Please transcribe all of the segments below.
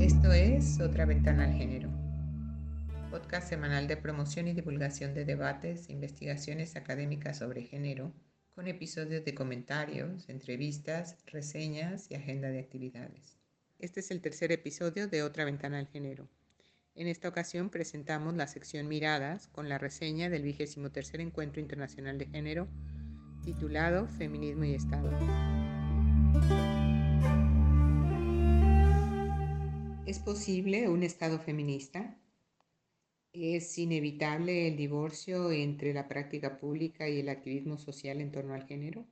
Esto es Otra Ventana al Género, podcast semanal de promoción y divulgación de debates investigaciones académicas sobre género, con episodios de comentarios, entrevistas, reseñas y agenda de actividades. Este es el tercer episodio de Otra Ventana al Género. En esta ocasión presentamos la sección Miradas con la reseña del vigésimo tercer Encuentro Internacional de Género titulado Feminismo y Estado. ¿Es posible un Estado feminista? ¿Es inevitable el divorcio entre la práctica pública y el activismo social en torno al género?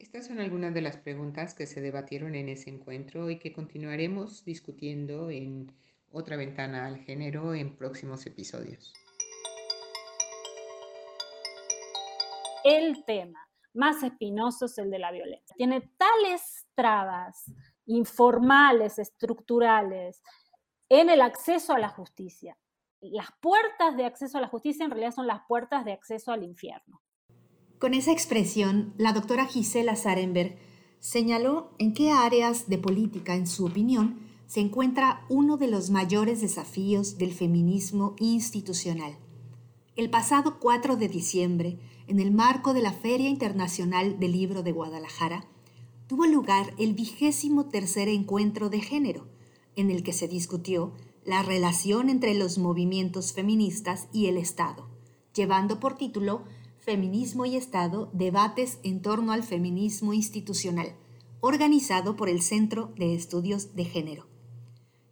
Estas son algunas de las preguntas que se debatieron en ese encuentro y que continuaremos discutiendo en otra ventana al género en próximos episodios. El tema más espinoso es el de la violencia. Tiene tales trabas informales, estructurales, en el acceso a la justicia. Las puertas de acceso a la justicia en realidad son las puertas de acceso al infierno. Con esa expresión, la doctora Gisela Sarenberg señaló en qué áreas de política, en su opinión, se encuentra uno de los mayores desafíos del feminismo institucional. El pasado 4 de diciembre, en el marco de la Feria Internacional del Libro de Guadalajara, tuvo lugar el vigésimo tercer encuentro de género, en el que se discutió la relación entre los movimientos feministas y el Estado, llevando por título Feminismo y Estado, debates en torno al feminismo institucional, organizado por el Centro de Estudios de Género.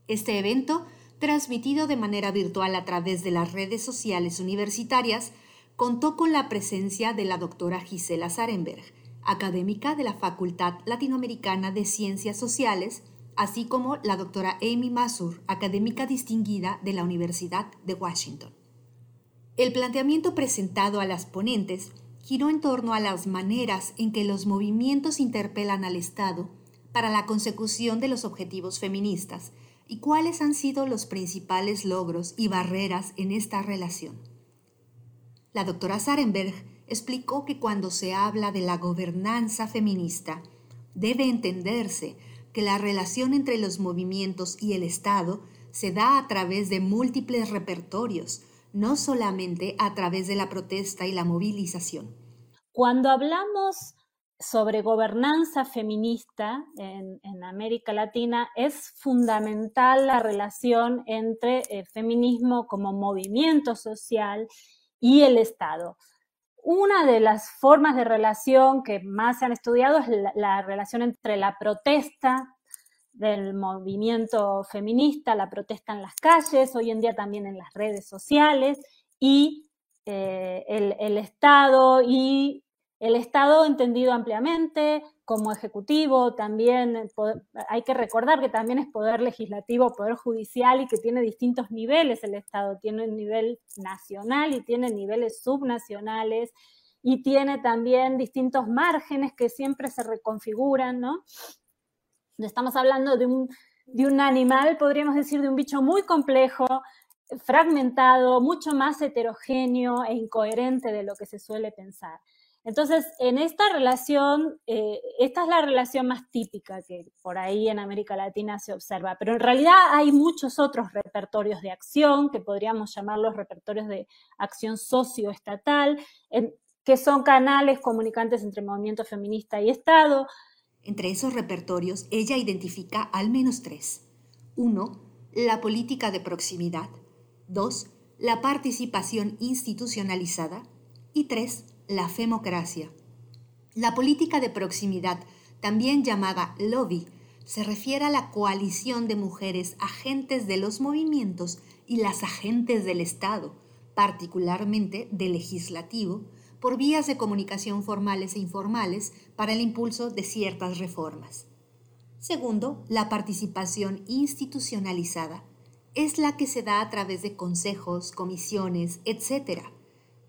Este evento, transmitido de manera virtual a través de las redes sociales universitarias, contó con la presencia de la doctora Gisela Sarenberg, académica de la Facultad Latinoamericana de Ciencias Sociales, así como la doctora Amy Masur, académica distinguida de la Universidad de Washington. El planteamiento presentado a las ponentes giró en torno a las maneras en que los movimientos interpelan al Estado para la consecución de los objetivos feministas y cuáles han sido los principales logros y barreras en esta relación. La doctora Sarenberg explicó que cuando se habla de la gobernanza feminista, debe entenderse que la relación entre los movimientos y el Estado se da a través de múltiples repertorios, no solamente a través de la protesta y la movilización. Cuando hablamos sobre gobernanza feminista en, América Latina, es fundamental la relación entre el feminismo como movimiento social y el Estado. Una de las formas de relación que más se han estudiado es la, relación entre la protesta del movimiento feminista, la protesta en las calles, hoy en día también en las redes sociales, y eh, el, Estado y el Estado entendido ampliamente como ejecutivo, también hay que recordar que también es poder legislativo, poder judicial y que tiene distintos niveles el Estado. Tiene un nivel nacional y tiene niveles subnacionales y tiene también distintos márgenes que siempre se reconfiguran, ¿no? Estamos hablando de un, de un animal, podríamos decir, de un bicho muy complejo, fragmentado, mucho más heterogéneo e incoherente de lo que se suele pensar. Entonces, en esta relación, eh, esta es la relación más típica que por ahí en América Latina se observa, pero en realidad hay muchos otros repertorios de acción, que podríamos llamarlos repertorios de acción socioestatal, que son canales comunicantes entre movimiento feminista y Estado. Entre esos repertorios, ella identifica al menos tres. Uno, la política de proximidad. Dos, la participación institucionalizada. Y tres, la femocracia. La política de proximidad, también llamada lobby, se refiere a la coalición de mujeres agentes de los movimientos y las agentes del Estado, particularmente del legislativo, por vías de comunicación formales e informales para el impulso de ciertas reformas. Segundo, la participación institucionalizada es la que se da a través de consejos, comisiones, etc.,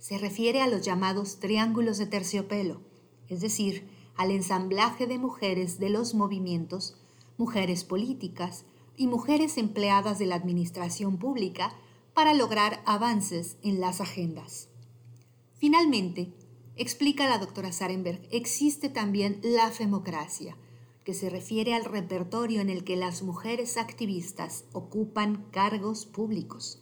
se refiere a los llamados triángulos de terciopelo, es decir, al ensamblaje de mujeres de los movimientos, mujeres políticas y mujeres empleadas de la administración pública para lograr avances en las agendas. Finalmente, explica la doctora Sarenberg, existe también la femocracia, que se refiere al repertorio en el que las mujeres activistas ocupan cargos públicos.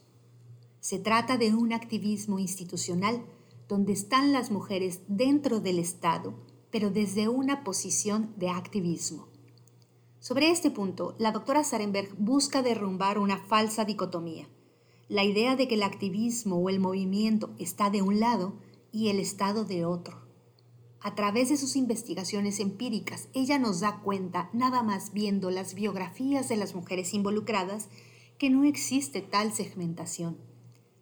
Se trata de un activismo institucional donde están las mujeres dentro del Estado, pero desde una posición de activismo. Sobre este punto, la doctora Sarenberg busca derrumbar una falsa dicotomía, la idea de que el activismo o el movimiento está de un lado y el Estado de otro. A través de sus investigaciones empíricas, ella nos da cuenta, nada más viendo las biografías de las mujeres involucradas, que no existe tal segmentación.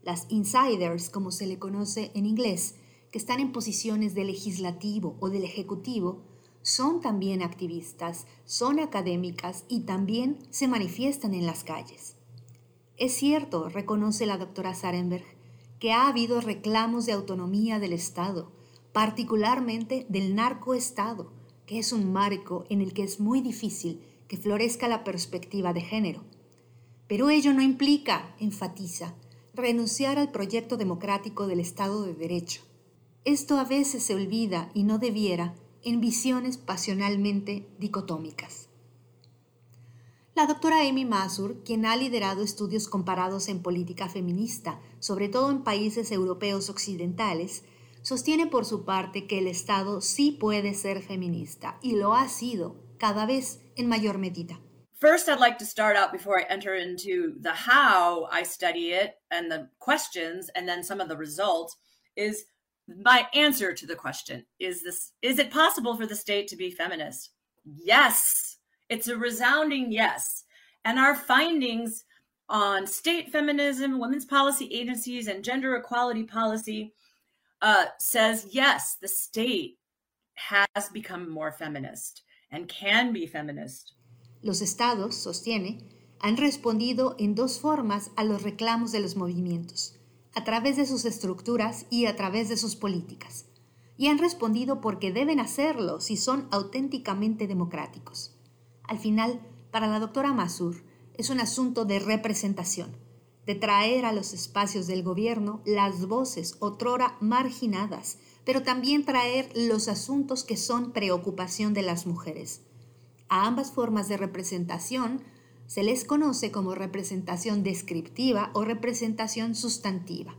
Las insiders, como se le conoce en inglés, que están en posiciones de legislativo o del ejecutivo, son también activistas, son académicas y también se manifiestan en las calles. Es cierto, reconoce la doctora Sarenberg, que ha habido reclamos de autonomía del Estado, particularmente del narcoestado, que es un marco en el que es muy difícil que florezca la perspectiva de género. Pero ello no implica, enfatiza, renunciar al proyecto democrático del Estado de Derecho. Esto a veces se olvida y no debiera en visiones pasionalmente dicotómicas. La doctora Amy Masur, quien ha liderado estudios comparados en política feminista, sobre todo en países europeos occidentales, sostiene por su parte que el Estado sí puede ser feminista y lo ha sido cada vez en mayor medida. First, I'd like to start out before I enter into the how I study it and the questions and then some of the results is my answer to the question is this is it possible for the state to be feminist? Yes. It's a resounding yes. And our findings on state feminism, women's policy agencies and gender equality policy uh, says yes, the state has become more feminist and can be feminist. Los estados, sostiene, han respondido en dos formas a los reclamos de los movimientos, a través de sus estructuras y a través de sus políticas. Y han respondido porque deben hacerlo si son auténticamente democráticos. Al final, para la doctora Masur, es un asunto de representación de traer a los espacios del gobierno las voces otrora marginadas, pero también traer los asuntos que son preocupación de las mujeres. A ambas formas de representación se les conoce como representación descriptiva o representación sustantiva.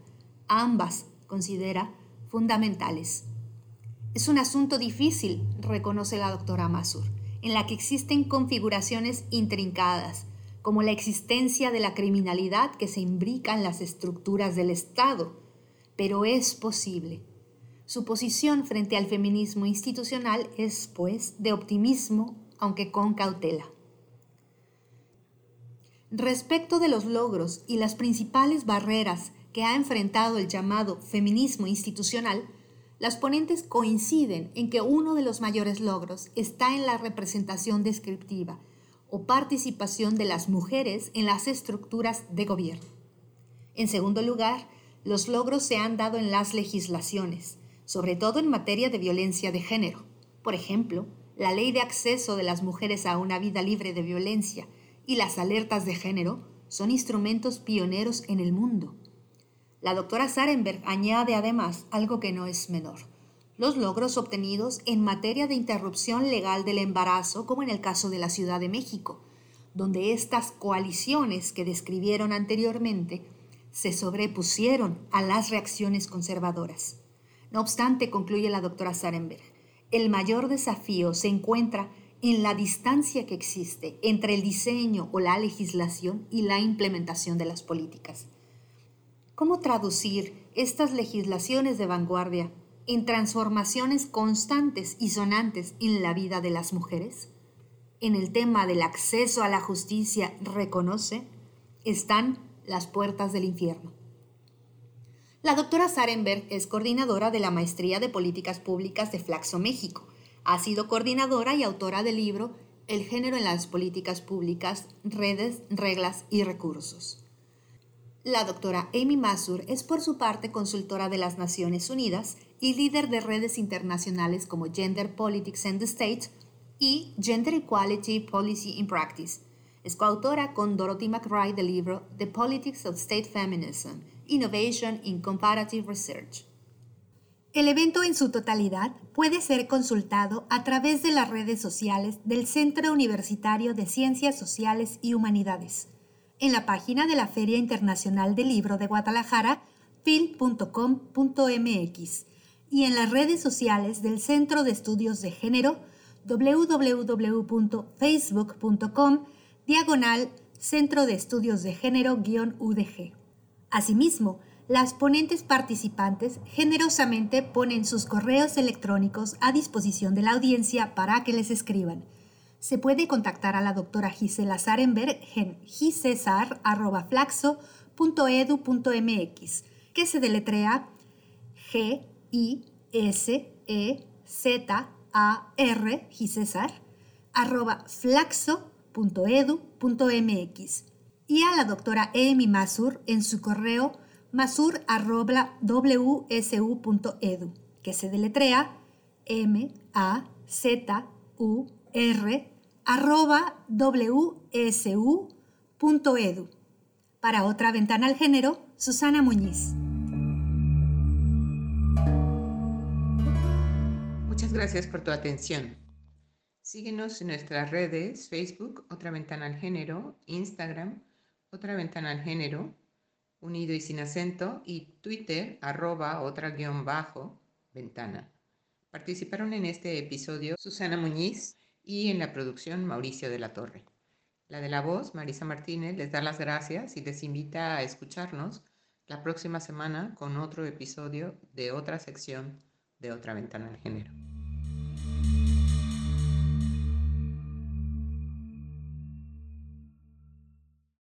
Ambas considera fundamentales. Es un asunto difícil, reconoce la doctora Masur, en la que existen configuraciones intrincadas, como la existencia de la criminalidad que se imbrica en las estructuras del Estado, pero es posible. Su posición frente al feminismo institucional es, pues, de optimismo, aunque con cautela. Respecto de los logros y las principales barreras que ha enfrentado el llamado feminismo institucional, las ponentes coinciden en que uno de los mayores logros está en la representación descriptiva, o participación de las mujeres en las estructuras de gobierno. En segundo lugar, los logros se han dado en las legislaciones, sobre todo en materia de violencia de género. Por ejemplo, la ley de acceso de las mujeres a una vida libre de violencia y las alertas de género son instrumentos pioneros en el mundo. La doctora Sarenberg añade además algo que no es menor los logros obtenidos en materia de interrupción legal del embarazo, como en el caso de la Ciudad de México, donde estas coaliciones que describieron anteriormente se sobrepusieron a las reacciones conservadoras. No obstante, concluye la doctora Sarenberg, el mayor desafío se encuentra en la distancia que existe entre el diseño o la legislación y la implementación de las políticas. ¿Cómo traducir estas legislaciones de vanguardia en transformaciones constantes y sonantes en la vida de las mujeres? En el tema del acceso a la justicia, reconoce, están las puertas del infierno. La doctora Sarenberg es coordinadora de la Maestría de Políticas Públicas de Flaxo, México. Ha sido coordinadora y autora del libro El género en las políticas públicas, redes, reglas y recursos. La doctora Amy Masur es por su parte consultora de las Naciones Unidas y líder de redes internacionales como Gender Politics and the State y Gender Equality Policy in Practice. Es coautora con Dorothy McBride del libro The Politics of State Feminism, Innovation in Comparative Research. El evento en su totalidad puede ser consultado a través de las redes sociales del Centro Universitario de Ciencias Sociales y Humanidades, en la página de la Feria Internacional del Libro de Guadalajara, fil.com.mx, y en las redes sociales del Centro de Estudios de Género, www.facebook.com, diagonal Centro de Estudios de Género-UDG. Asimismo, las ponentes participantes generosamente ponen sus correos electrónicos a disposición de la audiencia para que les escriban. Se puede contactar a la doctora Gisela Sarenberg en gisesar.flaxo.edu.mx, que se deletrea G I S E Z A R Gisesar arroba y a la doctora Emi Masur en su correo masur.wsu.edu, que se deletrea m a z u r wsu.edu. Para otra ventana al género, Susana Muñiz. Muchas gracias por tu atención. Síguenos en nuestras redes, Facebook, Otra Ventana al Género, Instagram, Otra Ventana al Género, unido y sin acento, y Twitter, arroba otra guion bajo, ventana. Participaron en este episodio Susana Muñiz y en la producción Mauricio de la Torre. La de la voz, Marisa Martínez, les da las gracias y les invita a escucharnos la próxima semana con otro episodio de otra sección de Otra Ventana al Género.